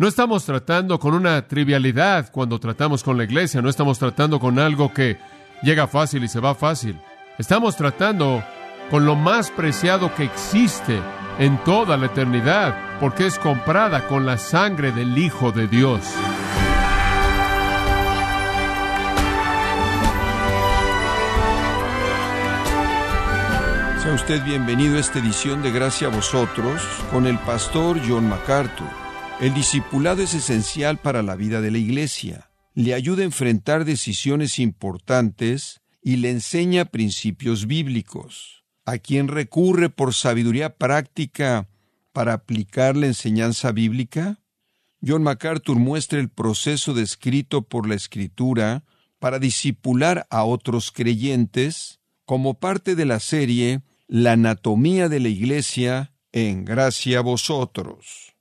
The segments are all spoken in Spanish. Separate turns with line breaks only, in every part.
No estamos tratando con una trivialidad cuando tratamos con la iglesia, no estamos tratando con algo que llega fácil y se va fácil. Estamos tratando con lo más preciado que existe en toda la eternidad, porque es comprada con la sangre del Hijo de Dios.
Sea usted bienvenido a esta edición de Gracia a vosotros con el pastor John MacArthur. El discipulado es esencial para la vida de la Iglesia. Le ayuda a enfrentar decisiones importantes y le enseña principios bíblicos. A quien recurre por sabiduría práctica para aplicar la enseñanza bíblica, John MacArthur muestra el proceso descrito por la Escritura para discipular a otros creyentes como parte de la serie La anatomía de la Iglesia en gracia a vosotros.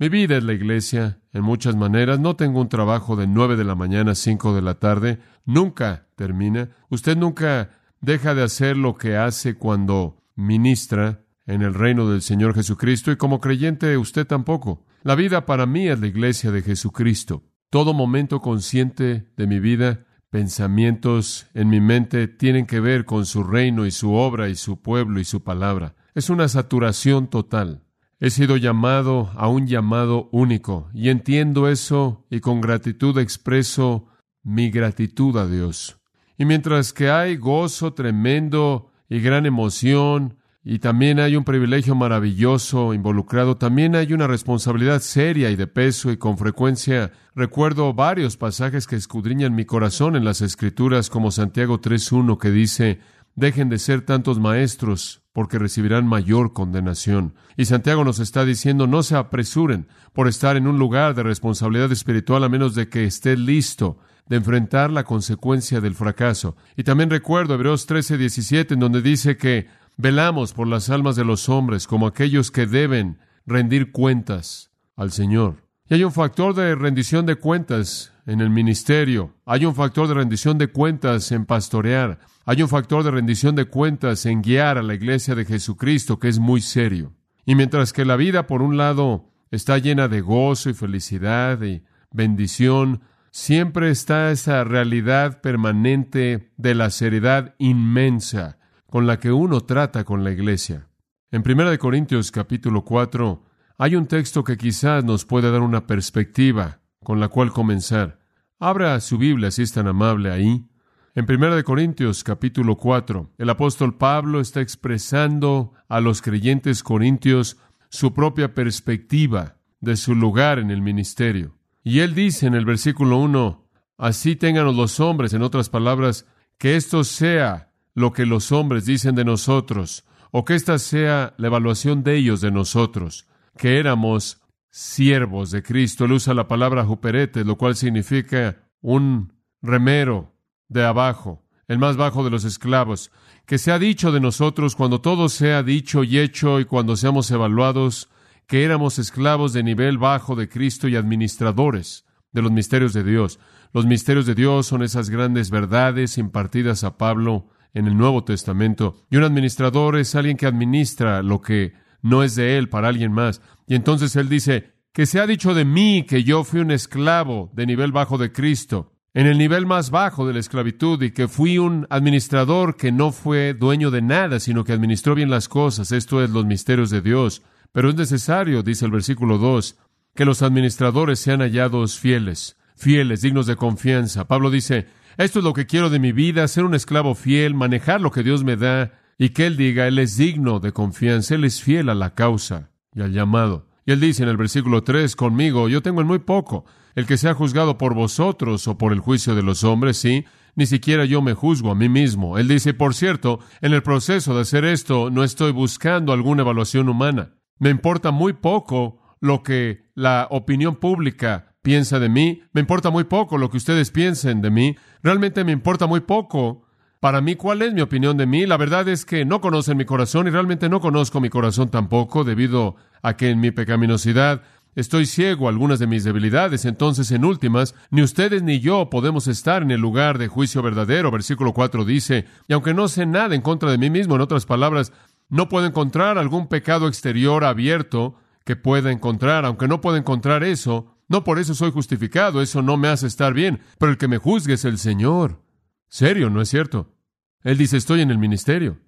Mi vida es la iglesia, en muchas maneras. No tengo un trabajo de nueve de la mañana a cinco de la tarde. Nunca termina. Usted nunca deja de hacer lo que hace cuando ministra en el reino del Señor Jesucristo y como creyente usted tampoco. La vida para mí es la iglesia de Jesucristo. Todo momento consciente de mi vida, pensamientos en mi mente tienen que ver con su reino y su obra y su pueblo y su palabra. Es una saturación total. He sido llamado a un llamado único y entiendo eso y con gratitud expreso mi gratitud a Dios. Y mientras que hay gozo tremendo y gran emoción y también hay un privilegio maravilloso involucrado, también hay una responsabilidad seria y de peso y con frecuencia recuerdo varios pasajes que escudriñan mi corazón en las escrituras como Santiago 3.1 que dice, dejen de ser tantos maestros porque recibirán mayor condenación. Y Santiago nos está diciendo, no se apresuren por estar en un lugar de responsabilidad espiritual a menos de que esté listo de enfrentar la consecuencia del fracaso. Y también recuerdo Hebreos 13, 17, en donde dice que velamos por las almas de los hombres como aquellos que deben rendir cuentas al Señor. Y hay un factor de rendición de cuentas en el ministerio, hay un factor de rendición de cuentas en pastorear, hay un factor de rendición de cuentas en guiar a la iglesia de Jesucristo que es muy serio. Y mientras que la vida, por un lado, está llena de gozo y felicidad y bendición, siempre está esa realidad permanente de la seriedad inmensa con la que uno trata con la iglesia. En 1 Corintios capítulo 4 hay un texto que quizás nos puede dar una perspectiva con la cual comenzar. Abra su Biblia si es tan amable ahí. En 1 Corintios capítulo 4, el apóstol Pablo está expresando a los creyentes corintios su propia perspectiva de su lugar en el ministerio. Y él dice en el versículo 1, así tengan los hombres, en otras palabras, que esto sea lo que los hombres dicen de nosotros, o que esta sea la evaluación de ellos de nosotros, que éramos siervos de Cristo. Él usa la palabra juperete, lo cual significa un remero, de abajo, el más bajo de los esclavos, que se ha dicho de nosotros cuando todo sea dicho y hecho y cuando seamos evaluados, que éramos esclavos de nivel bajo de Cristo y administradores de los misterios de Dios. Los misterios de Dios son esas grandes verdades impartidas a Pablo en el Nuevo Testamento. Y un administrador es alguien que administra lo que no es de él para alguien más. Y entonces él dice, que se ha dicho de mí que yo fui un esclavo de nivel bajo de Cristo en el nivel más bajo de la esclavitud y que fui un administrador que no fue dueño de nada, sino que administró bien las cosas. Esto es los misterios de Dios. Pero es necesario, dice el versículo 2, que los administradores sean hallados fieles, fieles, dignos de confianza. Pablo dice, esto es lo que quiero de mi vida, ser un esclavo fiel, manejar lo que Dios me da y que Él diga, Él es digno de confianza, Él es fiel a la causa y al llamado. Y Él dice en el versículo 3, conmigo, yo tengo en muy poco el que sea juzgado por vosotros o por el juicio de los hombres, sí, ni siquiera yo me juzgo a mí mismo. Él dice, por cierto, en el proceso de hacer esto no estoy buscando alguna evaluación humana. Me importa muy poco lo que la opinión pública piensa de mí, me importa muy poco lo que ustedes piensen de mí, realmente me importa muy poco para mí cuál es mi opinión de mí. La verdad es que no conocen mi corazón y realmente no conozco mi corazón tampoco debido a que en mi pecaminosidad Estoy ciego a algunas de mis debilidades, entonces en últimas, ni ustedes ni yo podemos estar en el lugar de juicio verdadero. Versículo 4 dice, y aunque no sé nada en contra de mí mismo, en otras palabras, no puedo encontrar algún pecado exterior abierto que pueda encontrar. Aunque no pueda encontrar eso, no por eso soy justificado, eso no me hace estar bien, pero el que me juzgue es el Señor. Serio, ¿no es cierto? Él dice, estoy en el ministerio.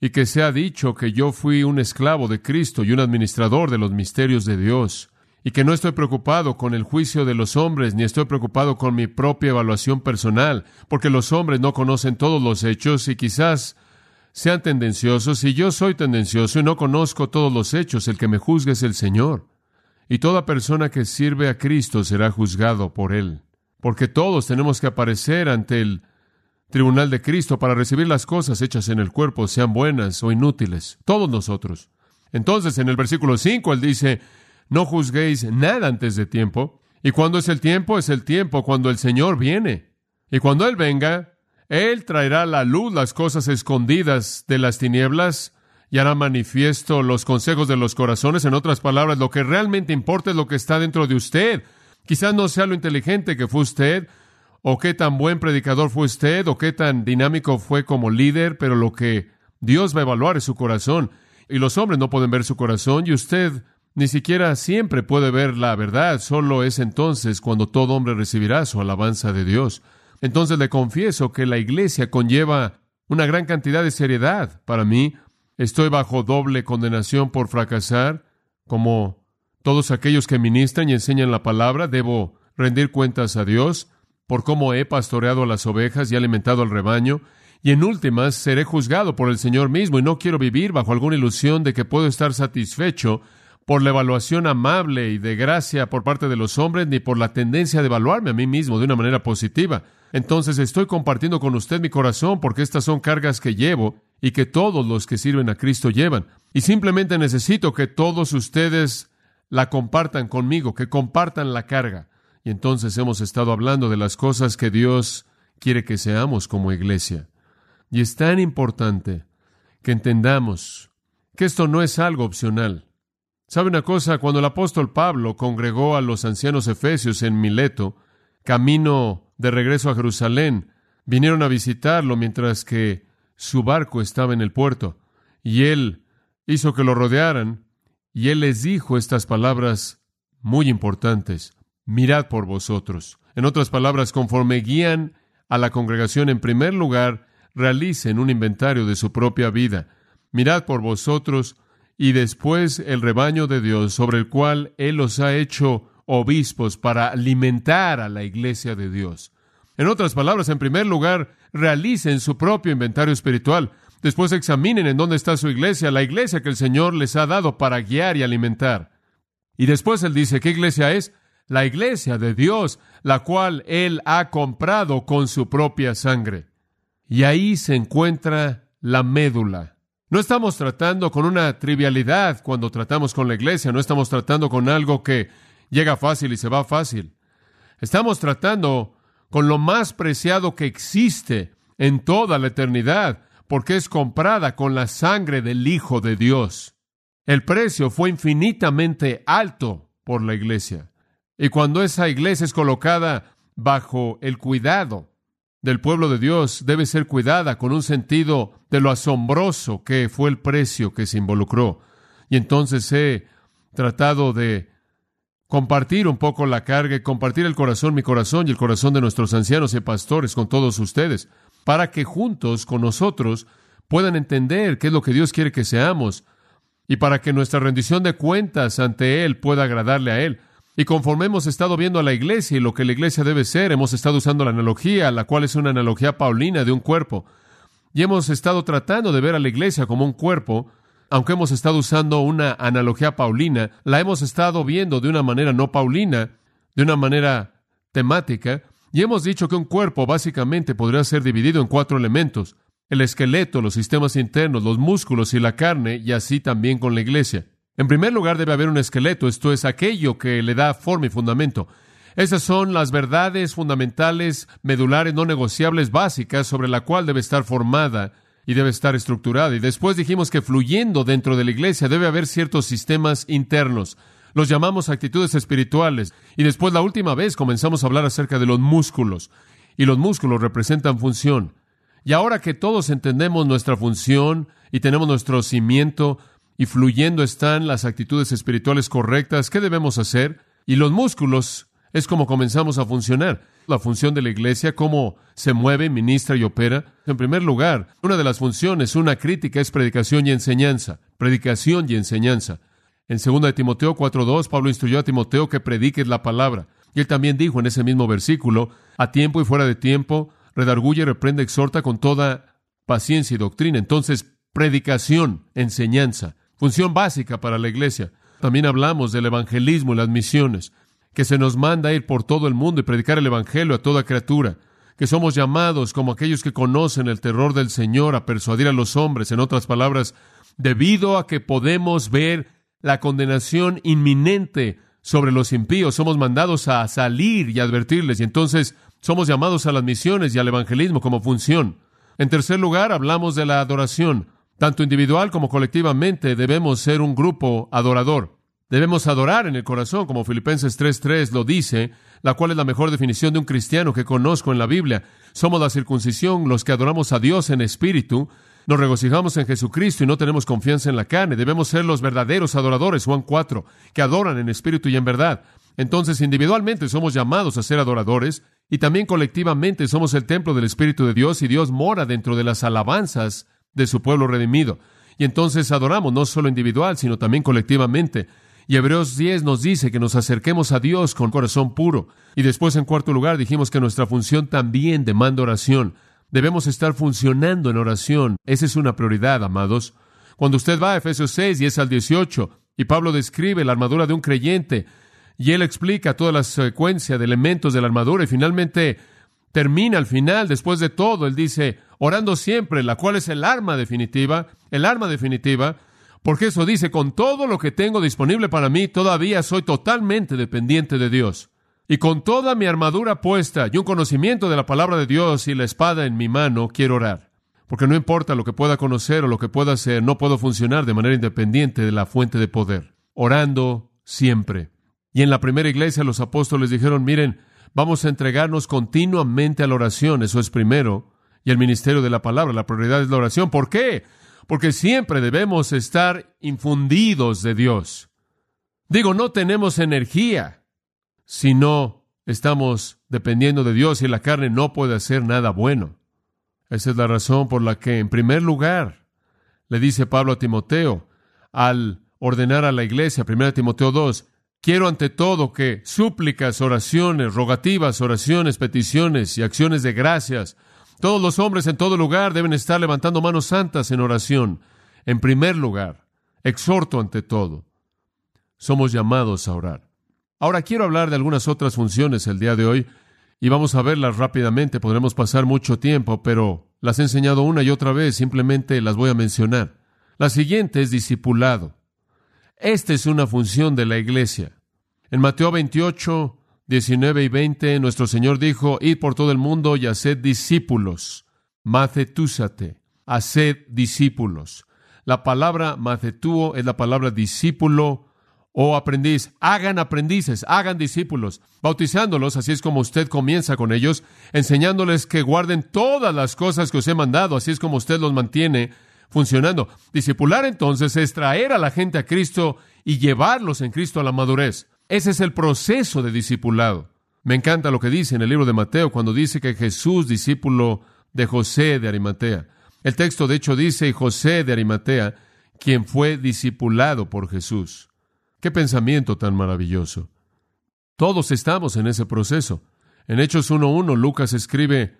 Y que se ha dicho que yo fui un esclavo de Cristo y un administrador de los misterios de Dios y que no estoy preocupado con el juicio de los hombres, ni estoy preocupado con mi propia evaluación personal, porque los hombres no conocen todos los hechos y quizás sean tendenciosos, y yo soy tendencioso y no conozco todos los hechos, el que me juzgue es el Señor. Y toda persona que sirve a Cristo será juzgado por Él, porque todos tenemos que aparecer ante el tribunal de Cristo para recibir las cosas hechas en el cuerpo, sean buenas o inútiles, todos nosotros. Entonces, en el versículo 5, Él dice, no juzguéis nada antes de tiempo. ¿Y cuando es el tiempo? Es el tiempo cuando el Señor viene. Y cuando Él venga, Él traerá a la luz las cosas escondidas de las tinieblas y hará manifiesto los consejos de los corazones. En otras palabras, lo que realmente importa es lo que está dentro de usted. Quizás no sea lo inteligente que fue usted, o qué tan buen predicador fue usted, o qué tan dinámico fue como líder, pero lo que Dios va a evaluar es su corazón. Y los hombres no pueden ver su corazón, y usted ni siquiera siempre puede ver la verdad, solo es entonces cuando todo hombre recibirá su alabanza de Dios. Entonces le confieso que la iglesia conlleva una gran cantidad de seriedad. Para mí, estoy bajo doble condenación por fracasar, como todos aquellos que ministran y enseñan la palabra, debo rendir cuentas a Dios por cómo he pastoreado a las ovejas y alimentado al rebaño, y en últimas seré juzgado por el Señor mismo, y no quiero vivir bajo alguna ilusión de que puedo estar satisfecho por la evaluación amable y de gracia por parte de los hombres, ni por la tendencia de evaluarme a mí mismo de una manera positiva. Entonces estoy compartiendo con usted mi corazón porque estas son cargas que llevo y que todos los que sirven a Cristo llevan. Y simplemente necesito que todos ustedes la compartan conmigo, que compartan la carga. Y entonces hemos estado hablando de las cosas que Dios quiere que seamos como iglesia. Y es tan importante que entendamos que esto no es algo opcional. ¿Sabe una cosa? Cuando el apóstol Pablo congregó a los ancianos efesios en Mileto, camino de regreso a Jerusalén, vinieron a visitarlo mientras que su barco estaba en el puerto, y él hizo que lo rodearan, y él les dijo estas palabras muy importantes, mirad por vosotros. En otras palabras, conforme guían a la congregación en primer lugar, realicen un inventario de su propia vida. Mirad por vosotros y después el rebaño de Dios sobre el cual Él los ha hecho obispos para alimentar a la iglesia de Dios. En otras palabras, en primer lugar, realicen su propio inventario espiritual. Después examinen en dónde está su iglesia, la iglesia que el Señor les ha dado para guiar y alimentar. Y después Él dice, ¿qué iglesia es? La iglesia de Dios, la cual Él ha comprado con su propia sangre. Y ahí se encuentra la médula no estamos tratando con una trivialidad cuando tratamos con la iglesia, no estamos tratando con algo que llega fácil y se va fácil. Estamos tratando con lo más preciado que existe en toda la eternidad, porque es comprada con la sangre del Hijo de Dios. El precio fue infinitamente alto por la iglesia. Y cuando esa iglesia es colocada bajo el cuidado del pueblo de Dios debe ser cuidada con un sentido de lo asombroso que fue el precio que se involucró. Y entonces he tratado de compartir un poco la carga y compartir el corazón, mi corazón y el corazón de nuestros ancianos y pastores con todos ustedes, para que juntos con nosotros puedan entender qué es lo que Dios quiere que seamos y para que nuestra rendición de cuentas ante Él pueda agradarle a Él. Y conforme hemos estado viendo a la iglesia y lo que la iglesia debe ser, hemos estado usando la analogía, la cual es una analogía paulina de un cuerpo. Y hemos estado tratando de ver a la iglesia como un cuerpo, aunque hemos estado usando una analogía paulina, la hemos estado viendo de una manera no paulina, de una manera temática, y hemos dicho que un cuerpo básicamente podría ser dividido en cuatro elementos, el esqueleto, los sistemas internos, los músculos y la carne, y así también con la iglesia. En primer lugar, debe haber un esqueleto, esto es aquello que le da forma y fundamento. Esas son las verdades fundamentales, medulares, no negociables, básicas, sobre la cual debe estar formada y debe estar estructurada. Y después dijimos que fluyendo dentro de la iglesia debe haber ciertos sistemas internos. Los llamamos actitudes espirituales. Y después, la última vez, comenzamos a hablar acerca de los músculos. Y los músculos representan función. Y ahora que todos entendemos nuestra función y tenemos nuestro cimiento, y fluyendo están las actitudes espirituales correctas, ¿qué debemos hacer? Y los músculos es como comenzamos a funcionar. La función de la iglesia, cómo se mueve, ministra y opera. En primer lugar, una de las funciones, una crítica, es predicación y enseñanza. Predicación y enseñanza. En 2 de Timoteo 4.2, Pablo instruyó a Timoteo que predique la palabra. Y él también dijo en ese mismo versículo, a tiempo y fuera de tiempo, redarguye, reprende, exhorta con toda paciencia y doctrina. Entonces, predicación, enseñanza. Función básica para la iglesia. También hablamos del evangelismo y las misiones, que se nos manda a ir por todo el mundo y predicar el evangelio a toda criatura, que somos llamados como aquellos que conocen el terror del Señor a persuadir a los hombres, en otras palabras, debido a que podemos ver la condenación inminente sobre los impíos, somos mandados a salir y advertirles, y entonces somos llamados a las misiones y al evangelismo como función. En tercer lugar, hablamos de la adoración. Tanto individual como colectivamente debemos ser un grupo adorador. Debemos adorar en el corazón, como Filipenses 3.3 lo dice, la cual es la mejor definición de un cristiano que conozco en la Biblia. Somos la circuncisión, los que adoramos a Dios en espíritu, nos regocijamos en Jesucristo y no tenemos confianza en la carne. Debemos ser los verdaderos adoradores, Juan 4, que adoran en espíritu y en verdad. Entonces, individualmente somos llamados a ser adoradores y también colectivamente somos el templo del Espíritu de Dios y Dios mora dentro de las alabanzas de su pueblo redimido. Y entonces adoramos no solo individual, sino también colectivamente. Y Hebreos 10 nos dice que nos acerquemos a Dios con corazón puro. Y después, en cuarto lugar, dijimos que nuestra función también demanda oración. Debemos estar funcionando en oración. Esa es una prioridad, amados. Cuando usted va a Efesios 6 y es al 18, y Pablo describe la armadura de un creyente, y él explica toda la secuencia de elementos de la armadura, y finalmente termina al final, después de todo, él dice, orando siempre, la cual es el arma definitiva, el arma definitiva, porque eso dice, con todo lo que tengo disponible para mí, todavía soy totalmente dependiente de Dios. Y con toda mi armadura puesta y un conocimiento de la palabra de Dios y la espada en mi mano, quiero orar. Porque no importa lo que pueda conocer o lo que pueda hacer, no puedo funcionar de manera independiente de la fuente de poder. Orando siempre. Y en la primera iglesia los apóstoles dijeron, miren, Vamos a entregarnos continuamente a la oración, eso es primero, y el ministerio de la palabra, la prioridad es la oración. ¿Por qué? Porque siempre debemos estar infundidos de Dios. Digo, no tenemos energía si no estamos dependiendo de Dios y la carne no puede hacer nada bueno. Esa es la razón por la que, en primer lugar, le dice Pablo a Timoteo, al ordenar a la iglesia, 1 Timoteo 2, Quiero ante todo que súplicas, oraciones, rogativas, oraciones, peticiones y acciones de gracias. Todos los hombres en todo lugar deben estar levantando manos santas en oración. En primer lugar, exhorto ante todo. Somos llamados a orar. Ahora quiero hablar de algunas otras funciones el día de hoy y vamos a verlas rápidamente. Podremos pasar mucho tiempo, pero las he enseñado una y otra vez, simplemente las voy a mencionar. La siguiente es discipulado. Esta es una función de la iglesia. En Mateo 28, 19 y 20, nuestro Señor dijo, id por todo el mundo y haced discípulos. Macetúsate, haced discípulos. La palabra macetúo es la palabra discípulo o aprendiz. Hagan aprendices, hagan discípulos, bautizándolos, así es como usted comienza con ellos, enseñándoles que guarden todas las cosas que os he mandado, así es como usted los mantiene funcionando. Discipular entonces es traer a la gente a Cristo y llevarlos en Cristo a la madurez. Ese es el proceso de discipulado. Me encanta lo que dice en el libro de Mateo cuando dice que Jesús, discípulo de José de Arimatea. El texto de hecho dice José de Arimatea, quien fue discipulado por Jesús. Qué pensamiento tan maravilloso. Todos estamos en ese proceso. En Hechos 1.1, Lucas escribe,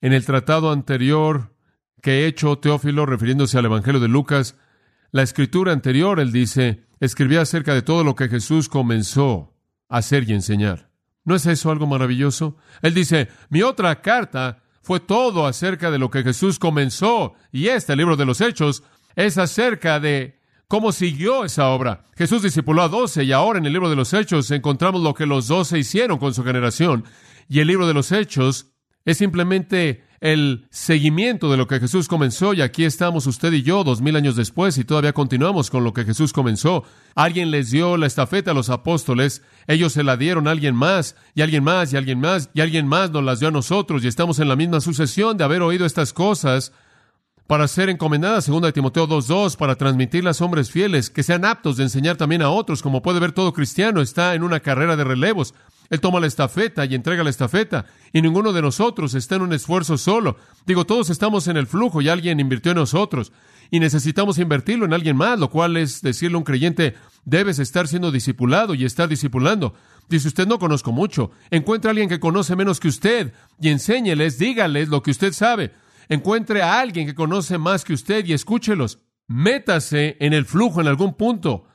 en el tratado anterior que he hecho, Teófilo, refiriéndose al Evangelio de Lucas, la escritura anterior, él dice, escribía acerca de todo lo que Jesús comenzó a hacer y enseñar. ¿No es eso algo maravilloso? Él dice, mi otra carta fue todo acerca de lo que Jesús comenzó, y este, el libro de los Hechos, es acerca de cómo siguió esa obra. Jesús discipuló a doce, y ahora en el libro de los Hechos encontramos lo que los doce hicieron con su generación, y el libro de los Hechos es simplemente el seguimiento de lo que Jesús comenzó y aquí estamos usted y yo dos mil años después y todavía continuamos con lo que Jesús comenzó. Alguien les dio la estafeta a los apóstoles, ellos se la dieron a alguien más y alguien más y alguien más y alguien más nos las dio a nosotros y estamos en la misma sucesión de haber oído estas cosas para ser encomendada, segunda Timoteo 2.2, para transmitirlas a hombres fieles, que sean aptos de enseñar también a otros. Como puede ver, todo cristiano está en una carrera de relevos. Él toma la estafeta y entrega la estafeta, y ninguno de nosotros está en un esfuerzo solo. Digo, todos estamos en el flujo y alguien invirtió en nosotros, y necesitamos invertirlo en alguien más, lo cual es decirle a un creyente, debes estar siendo discipulado y estar discipulando. Dice usted, no conozco mucho. Encuentre a alguien que conoce menos que usted y enséñeles, dígales lo que usted sabe. Encuentre a alguien que conoce más que usted y escúchelos. Métase en el flujo en algún punto.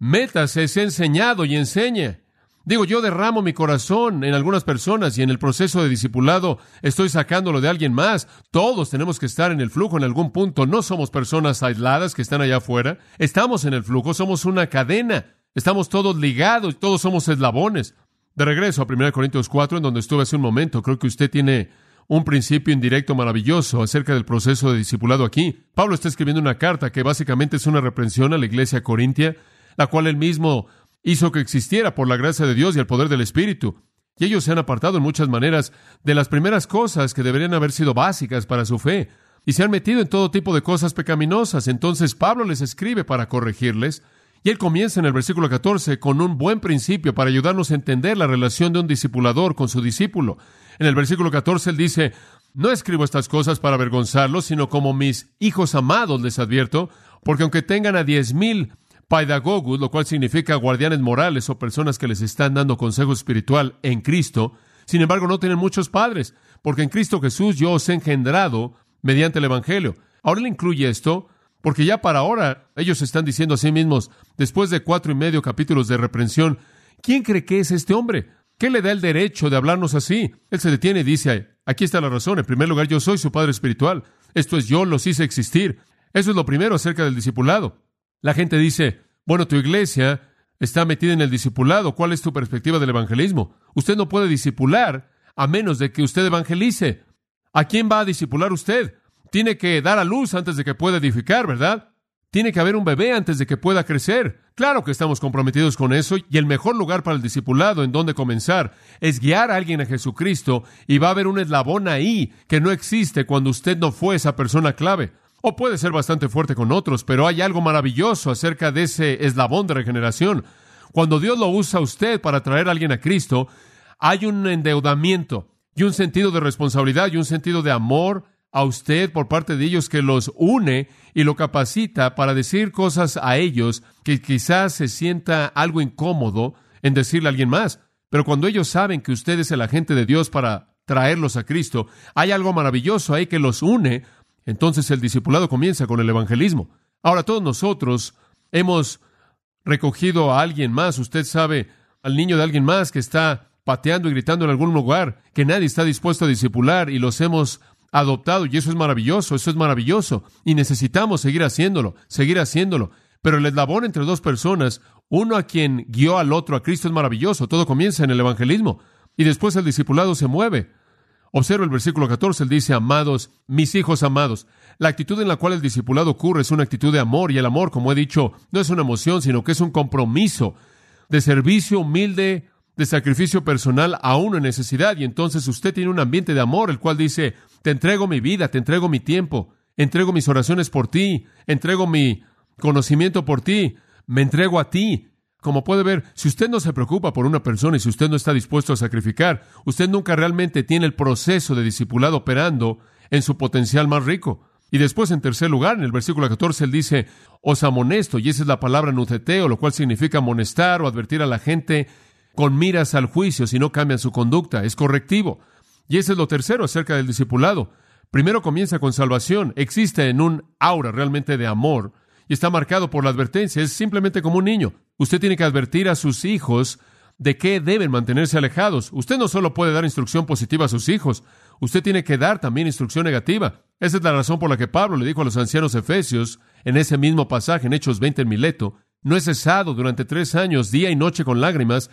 Métase, sea enseñado y enseñe. Digo, yo derramo mi corazón en algunas personas y en el proceso de discipulado estoy sacándolo de alguien más. Todos tenemos que estar en el flujo en algún punto. No somos personas aisladas que están allá afuera. Estamos en el flujo, somos una cadena. Estamos todos ligados, todos somos eslabones. De regreso a 1 Corintios 4, en donde estuve hace un momento, creo que usted tiene un principio indirecto maravilloso acerca del proceso de discipulado aquí. Pablo está escribiendo una carta que básicamente es una reprensión a la iglesia corintia, la cual él mismo hizo que existiera por la gracia de Dios y el poder del Espíritu. Y ellos se han apartado en muchas maneras de las primeras cosas que deberían haber sido básicas para su fe, y se han metido en todo tipo de cosas pecaminosas. Entonces Pablo les escribe para corregirles, y él comienza en el versículo 14 con un buen principio para ayudarnos a entender la relación de un discipulador con su discípulo. En el versículo 14 él dice, no escribo estas cosas para avergonzarlos, sino como mis hijos amados les advierto, porque aunque tengan a diez mil paidagogus, lo cual significa guardianes morales o personas que les están dando consejo espiritual en Cristo, sin embargo no tienen muchos padres, porque en Cristo Jesús yo os he engendrado mediante el Evangelio. Ahora le incluye esto, porque ya para ahora ellos están diciendo a sí mismos, después de cuatro y medio capítulos de reprensión, ¿quién cree que es este hombre? ¿Qué le da el derecho de hablarnos así? Él se detiene y dice, aquí está la razón. En primer lugar, yo soy su Padre Espiritual. Esto es, yo los hice existir. Eso es lo primero acerca del discipulado. La gente dice, bueno, tu iglesia está metida en el discipulado. ¿Cuál es tu perspectiva del evangelismo? Usted no puede discipular a menos de que usted evangelice. ¿A quién va a discipular usted? Tiene que dar a luz antes de que pueda edificar, ¿verdad? Tiene que haber un bebé antes de que pueda crecer. Claro que estamos comprometidos con eso y el mejor lugar para el discipulado en donde comenzar es guiar a alguien a Jesucristo y va a haber un eslabón ahí que no existe cuando usted no fue esa persona clave. O puede ser bastante fuerte con otros, pero hay algo maravilloso acerca de ese eslabón de regeneración. Cuando Dios lo usa a usted para traer a alguien a Cristo, hay un endeudamiento y un sentido de responsabilidad y un sentido de amor a usted por parte de ellos que los une y lo capacita para decir cosas a ellos que quizás se sienta algo incómodo en decirle a alguien más. Pero cuando ellos saben que usted es el agente de Dios para traerlos a Cristo, hay algo maravilloso ahí que los une. Entonces el discipulado comienza con el evangelismo. Ahora todos nosotros hemos recogido a alguien más. Usted sabe al niño de alguien más que está pateando y gritando en algún lugar que nadie está dispuesto a discipular y los hemos adoptado y eso es maravilloso, eso es maravilloso y necesitamos seguir haciéndolo, seguir haciéndolo. Pero el eslabón entre dos personas, uno a quien guió al otro a Cristo es maravilloso, todo comienza en el evangelismo y después el discipulado se mueve. Observa el versículo 14, él dice, amados, mis hijos amados. La actitud en la cual el discipulado ocurre es una actitud de amor y el amor, como he dicho, no es una emoción, sino que es un compromiso de servicio humilde, de sacrificio personal a uno en necesidad. Y entonces usted tiene un ambiente de amor, el cual dice, te entrego mi vida, te entrego mi tiempo, entrego mis oraciones por ti, entrego mi conocimiento por ti, me entrego a ti. Como puede ver, si usted no se preocupa por una persona y si usted no está dispuesto a sacrificar, usted nunca realmente tiene el proceso de discipulado operando en su potencial más rico. Y después, en tercer lugar, en el versículo 14, él dice, os amonesto, y esa es la palabra nuceteo, lo cual significa amonestar o advertir a la gente con miras al juicio si no cambian su conducta. Es correctivo. Y ese es lo tercero acerca del discipulado. Primero comienza con salvación. Existe en un aura realmente de amor y está marcado por la advertencia. Es simplemente como un niño. Usted tiene que advertir a sus hijos de qué deben mantenerse alejados. Usted no solo puede dar instrucción positiva a sus hijos, usted tiene que dar también instrucción negativa. Esa es la razón por la que Pablo le dijo a los ancianos efesios en ese mismo pasaje en Hechos 20 en Mileto, no he cesado durante tres años, día y noche con lágrimas,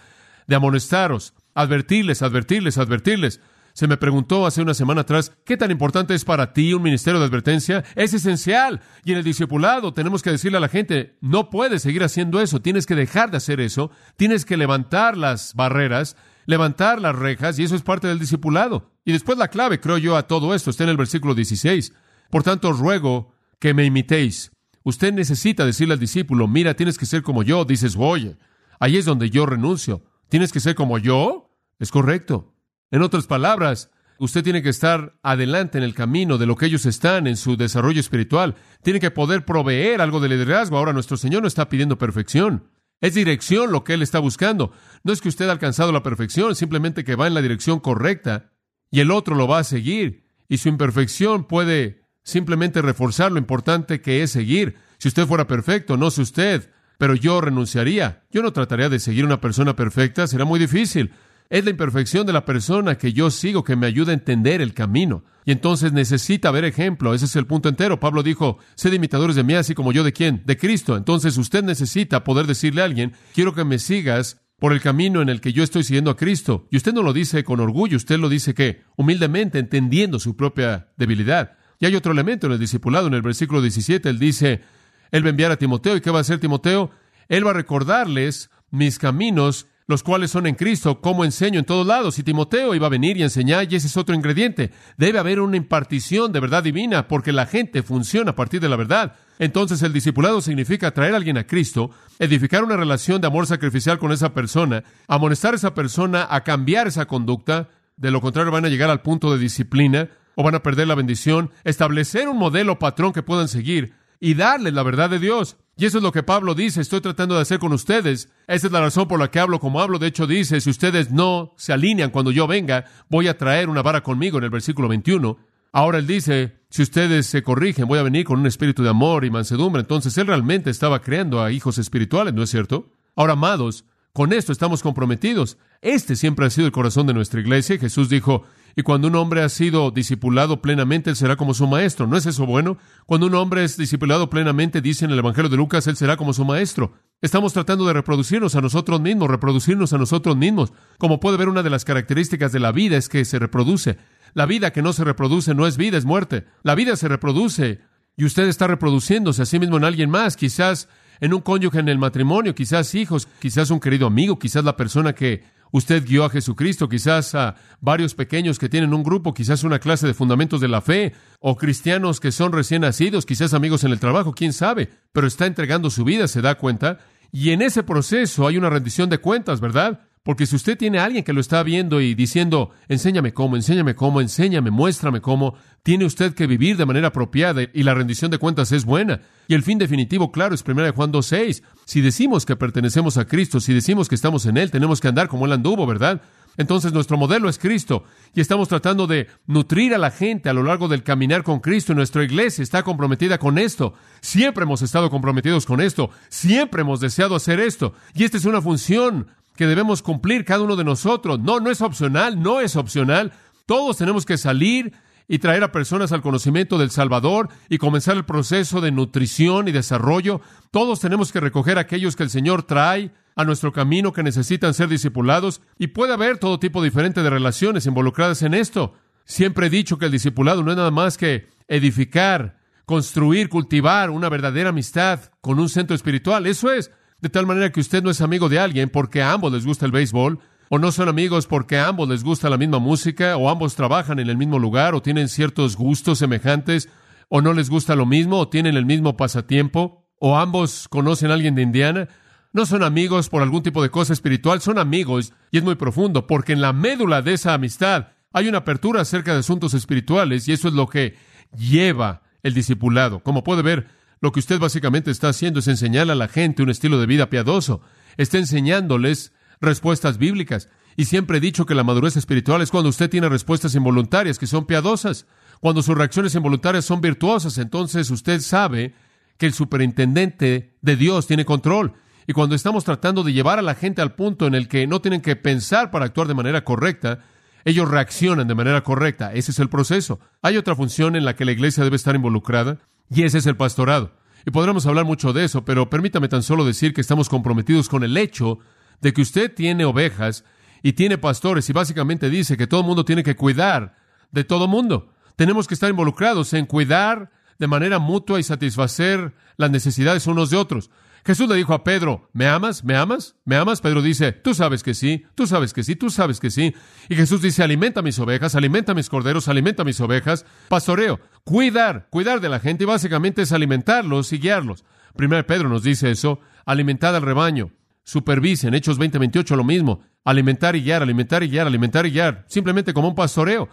de amonestaros, advertirles, advertirles, advertirles. Se me preguntó hace una semana atrás, ¿qué tan importante es para ti un ministerio de advertencia? Es esencial. Y en el discipulado tenemos que decirle a la gente, no puedes seguir haciendo eso, tienes que dejar de hacer eso, tienes que levantar las barreras, levantar las rejas, y eso es parte del discipulado. Y después la clave, creo yo, a todo esto está en el versículo 16. Por tanto, os ruego que me imitéis. Usted necesita decirle al discípulo, mira, tienes que ser como yo. Dices, oye, ahí es donde yo renuncio. ¿Tienes que ser como yo? Es correcto. En otras palabras, usted tiene que estar adelante en el camino de lo que ellos están en su desarrollo espiritual. Tiene que poder proveer algo de liderazgo. Ahora, nuestro Señor no está pidiendo perfección. Es dirección lo que Él está buscando. No es que usted ha alcanzado la perfección, simplemente que va en la dirección correcta y el otro lo va a seguir. Y su imperfección puede simplemente reforzar lo importante que es seguir. Si usted fuera perfecto, no sé usted, pero yo renunciaría. Yo no trataría de seguir una persona perfecta, será muy difícil. Es la imperfección de la persona que yo sigo que me ayuda a entender el camino. Y entonces necesita ver ejemplo. Ese es el punto entero. Pablo dijo, sed imitadores de mí, así como yo de quién? De Cristo. Entonces usted necesita poder decirle a alguien, quiero que me sigas por el camino en el que yo estoy siguiendo a Cristo. Y usted no lo dice con orgullo, usted lo dice que humildemente, entendiendo su propia debilidad. Y hay otro elemento en el discipulado, en el versículo 17, él dice, él va a enviar a Timoteo. ¿Y qué va a hacer Timoteo? Él va a recordarles mis caminos los cuales son en Cristo, como enseño en todos lados. Y Timoteo iba a venir y enseñar, y ese es otro ingrediente. Debe haber una impartición de verdad divina, porque la gente funciona a partir de la verdad. Entonces el discipulado significa traer a alguien a Cristo, edificar una relación de amor sacrificial con esa persona, amonestar a esa persona a cambiar esa conducta, de lo contrario van a llegar al punto de disciplina o van a perder la bendición, establecer un modelo patrón que puedan seguir y darles la verdad de Dios. Y eso es lo que Pablo dice, estoy tratando de hacer con ustedes. Esa es la razón por la que hablo como hablo. De hecho, dice, si ustedes no se alinean cuando yo venga, voy a traer una vara conmigo en el versículo 21. Ahora él dice, si ustedes se corrigen, voy a venir con un espíritu de amor y mansedumbre. Entonces él realmente estaba creando a hijos espirituales, ¿no es cierto? Ahora, amados, con esto estamos comprometidos. Este siempre ha sido el corazón de nuestra iglesia. Jesús dijo, y cuando un hombre ha sido discipulado plenamente, él será como su maestro. ¿No es eso bueno? Cuando un hombre es discipulado plenamente, dice en el Evangelio de Lucas, él será como su maestro. Estamos tratando de reproducirnos a nosotros mismos, reproducirnos a nosotros mismos. Como puede ver, una de las características de la vida es que se reproduce. La vida que no se reproduce no es vida, es muerte. La vida se reproduce y usted está reproduciéndose a sí mismo en alguien más, quizás en un cónyuge en el matrimonio, quizás hijos, quizás un querido amigo, quizás la persona que Usted guió a Jesucristo, quizás a varios pequeños que tienen un grupo, quizás una clase de fundamentos de la fe, o cristianos que son recién nacidos, quizás amigos en el trabajo, quién sabe, pero está entregando su vida, se da cuenta, y en ese proceso hay una rendición de cuentas, ¿verdad? Porque si usted tiene a alguien que lo está viendo y diciendo, enséñame cómo, enséñame cómo, enséñame, muéstrame cómo, tiene usted que vivir de manera apropiada y la rendición de cuentas es buena. Y el fin definitivo, claro, es 1 Juan 2.6. Si decimos que pertenecemos a Cristo, si decimos que estamos en Él, tenemos que andar como Él anduvo, ¿verdad? Entonces nuestro modelo es Cristo y estamos tratando de nutrir a la gente a lo largo del caminar con Cristo y nuestra iglesia está comprometida con esto. Siempre hemos estado comprometidos con esto, siempre hemos deseado hacer esto y esta es una función que debemos cumplir cada uno de nosotros. No, no es opcional, no es opcional. Todos tenemos que salir y traer a personas al conocimiento del Salvador y comenzar el proceso de nutrición y desarrollo. Todos tenemos que recoger a aquellos que el Señor trae a nuestro camino que necesitan ser discipulados y puede haber todo tipo diferente de relaciones involucradas en esto. Siempre he dicho que el discipulado no es nada más que edificar, construir, cultivar una verdadera amistad con un centro espiritual. Eso es. De tal manera que usted no es amigo de alguien porque a ambos les gusta el béisbol, o no son amigos porque a ambos les gusta la misma música, o ambos trabajan en el mismo lugar, o tienen ciertos gustos semejantes, o no les gusta lo mismo, o tienen el mismo pasatiempo, o ambos conocen a alguien de Indiana. No son amigos por algún tipo de cosa espiritual, son amigos, y es muy profundo, porque en la médula de esa amistad hay una apertura acerca de asuntos espirituales, y eso es lo que lleva el discipulado. Como puede ver, lo que usted básicamente está haciendo es enseñarle a la gente un estilo de vida piadoso. Está enseñándoles respuestas bíblicas. Y siempre he dicho que la madurez espiritual es cuando usted tiene respuestas involuntarias que son piadosas. Cuando sus reacciones involuntarias son virtuosas, entonces usted sabe que el superintendente de Dios tiene control. Y cuando estamos tratando de llevar a la gente al punto en el que no tienen que pensar para actuar de manera correcta, ellos reaccionan de manera correcta. Ese es el proceso. Hay otra función en la que la iglesia debe estar involucrada y ese es el pastorado. Y podremos hablar mucho de eso, pero permítame tan solo decir que estamos comprometidos con el hecho de que usted tiene ovejas y tiene pastores y básicamente dice que todo el mundo tiene que cuidar de todo mundo. Tenemos que estar involucrados en cuidar de manera mutua y satisfacer las necesidades unos de otros. Jesús le dijo a Pedro, ¿me amas? ¿Me amas? ¿Me amas? Pedro dice, tú sabes que sí, tú sabes que sí, tú sabes que sí. Y Jesús dice, alimenta mis ovejas, alimenta mis corderos, alimenta mis ovejas. Pastoreo, cuidar, cuidar de la gente y básicamente es alimentarlos y guiarlos. Primero Pedro nos dice eso, alimentad al rebaño, supervisen, Hechos 20, 28 lo mismo, alimentar y guiar, alimentar y guiar, alimentar y guiar, simplemente como un pastoreo.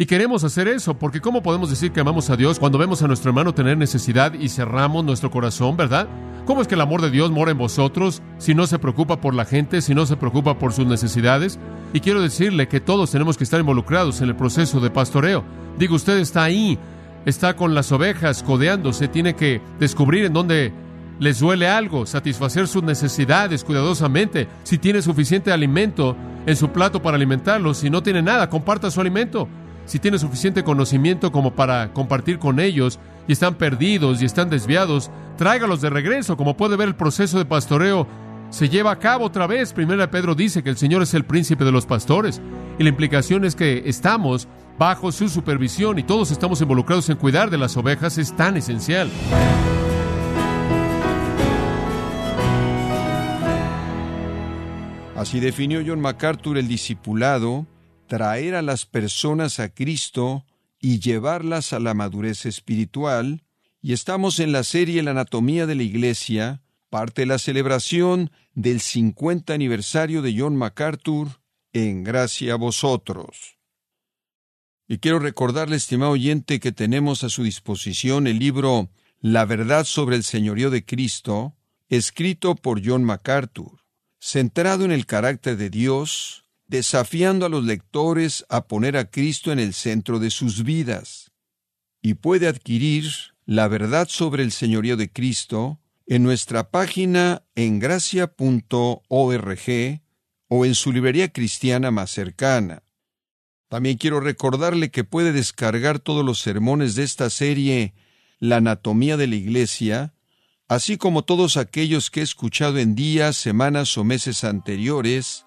Y queremos hacer eso, porque ¿cómo podemos decir que amamos a Dios cuando vemos a nuestro hermano tener necesidad y cerramos nuestro corazón, verdad? ¿Cómo es que el amor de Dios mora en vosotros si no se preocupa por la gente, si no se preocupa por sus necesidades? Y quiero decirle que todos tenemos que estar involucrados en el proceso de pastoreo. Digo, usted está ahí, está con las ovejas codeándose, tiene que descubrir en dónde les duele algo, satisfacer sus necesidades cuidadosamente. Si tiene suficiente alimento en su plato para alimentarlos, si no tiene nada, comparta su alimento si tiene suficiente conocimiento como para compartir con ellos y están perdidos y están desviados, tráigalos de regreso. Como puede ver, el proceso de pastoreo se lleva a cabo otra vez. Primera Pedro dice que el Señor es el príncipe de los pastores y la implicación es que estamos bajo su supervisión y todos estamos involucrados en cuidar de las ovejas es tan esencial.
Así definió John MacArthur el discipulado traer a las personas a Cristo y llevarlas a la madurez espiritual, y estamos en la serie La anatomía de la Iglesia, parte de la celebración del 50 aniversario de John MacArthur, en gracia a vosotros. Y quiero recordarle, estimado oyente, que tenemos a su disposición el libro La verdad sobre el señorío de Cristo, escrito por John MacArthur, centrado en el carácter de Dios, desafiando a los lectores a poner a Cristo en el centro de sus vidas. Y puede adquirir la verdad sobre el señorío de Cristo en nuestra página en gracia.org o en su librería cristiana más cercana. También quiero recordarle que puede descargar todos los sermones de esta serie La anatomía de la Iglesia, así como todos aquellos que he escuchado en días, semanas o meses anteriores,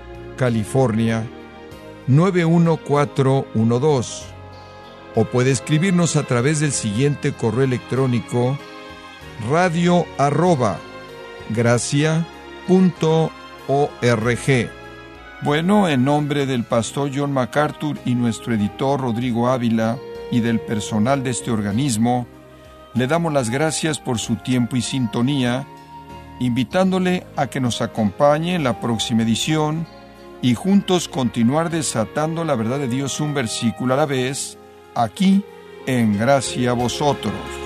California 91412 o puede escribirnos a través del siguiente correo electrónico radio arroba Bueno, en nombre del pastor John MacArthur y nuestro editor Rodrigo Ávila y del personal de este organismo, le damos las gracias por su tiempo y sintonía, invitándole a que nos acompañe en la próxima edición y juntos continuar desatando la verdad de Dios un versículo a la vez, aquí en gracia a vosotros.